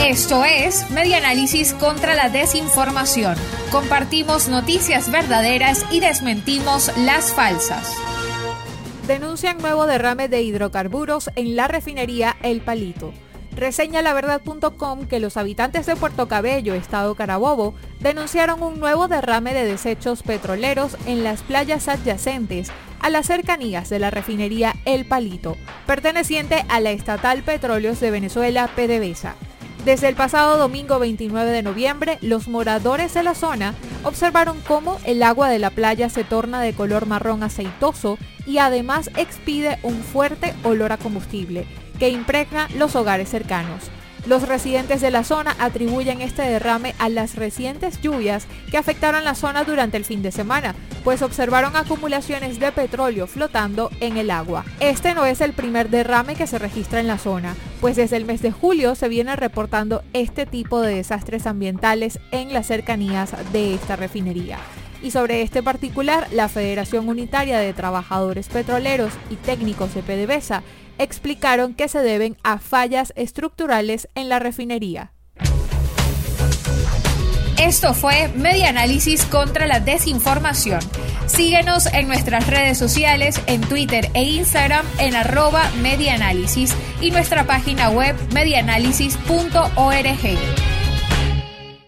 Esto es Media Análisis contra la Desinformación. Compartimos noticias verdaderas y desmentimos las falsas. Denuncian nuevo derrame de hidrocarburos en la refinería El Palito. Reseña laverdad.com que los habitantes de Puerto Cabello, estado Carabobo, denunciaron un nuevo derrame de desechos petroleros en las playas adyacentes a las cercanías de la refinería El Palito, perteneciente a la estatal Petróleos de Venezuela, PDVSA. Desde el pasado domingo 29 de noviembre, los moradores de la zona observaron cómo el agua de la playa se torna de color marrón aceitoso y además expide un fuerte olor a combustible que impregna los hogares cercanos. Los residentes de la zona atribuyen este derrame a las recientes lluvias que afectaron la zona durante el fin de semana, pues observaron acumulaciones de petróleo flotando en el agua. Este no es el primer derrame que se registra en la zona, pues desde el mes de julio se viene reportando este tipo de desastres ambientales en las cercanías de esta refinería. Y sobre este particular, la Federación Unitaria de Trabajadores Petroleros y Técnicos de PDVSA explicaron que se deben a fallas estructurales en la refinería. Esto fue Media Análisis contra la Desinformación. Síguenos en nuestras redes sociales, en Twitter e Instagram en arroba medianálisis y nuestra página web medianálisis.org.